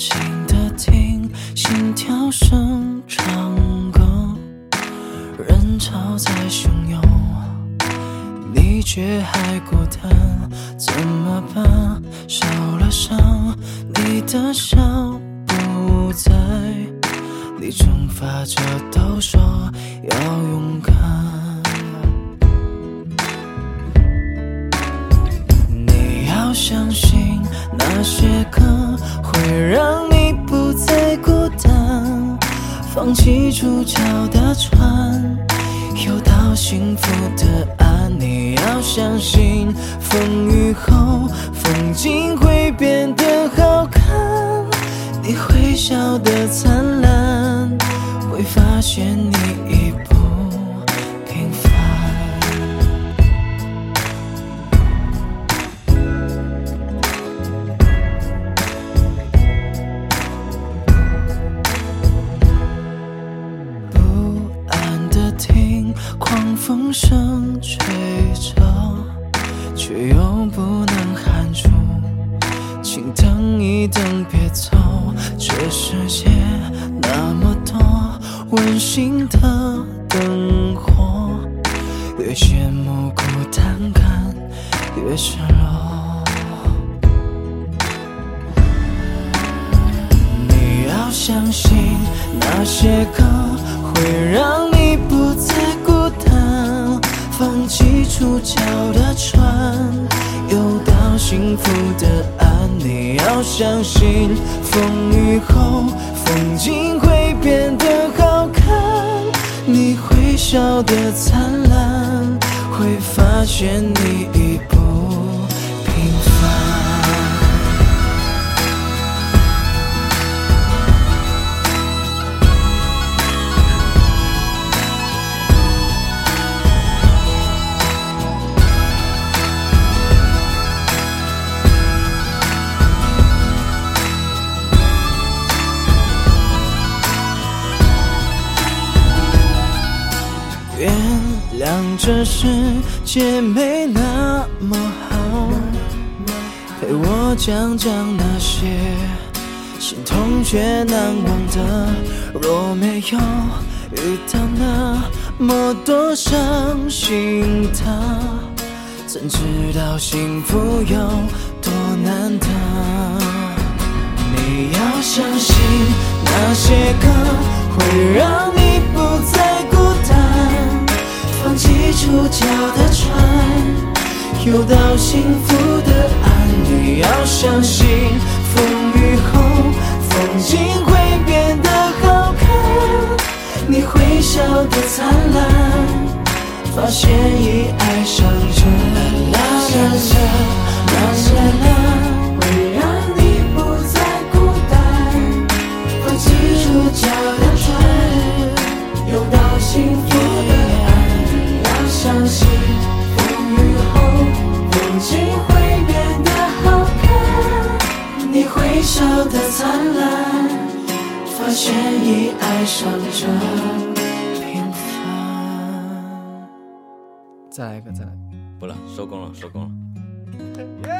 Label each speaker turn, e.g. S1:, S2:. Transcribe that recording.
S1: 静的听心跳声唱歌，人潮在汹涌，你却还孤单，怎么办？受了伤，你的笑不在，你正发着抖，说要勇敢。你要相信那些歌会让你不再孤单，放弃主角的船，游到幸福的岸。你要相信风雨后风景会变得好看，你会笑得灿烂，会发现你声吹着，却又不能喊出，请等一等，别走。这世界那么多温馨的灯火，越羡慕孤单感越失落。你要相信那些歌会弃触礁的船，游到幸福的岸。你要相信风雨后风景会变得好看，你会笑得灿烂，会发现你这世界没那么好，陪我讲讲那些心痛却难忘的。若没有遇到那么多伤心的，怎知道幸福有多难得？你要相信那些歌会让你不再，出脚的船，游到幸福的岸。你要相信风雨后风景会变得好看，你会笑得灿烂，发现已爱上这灿烂，发现已爱上这平凡。
S2: 再来一个，再来。
S3: 不了，收工了，收工了。
S2: 耶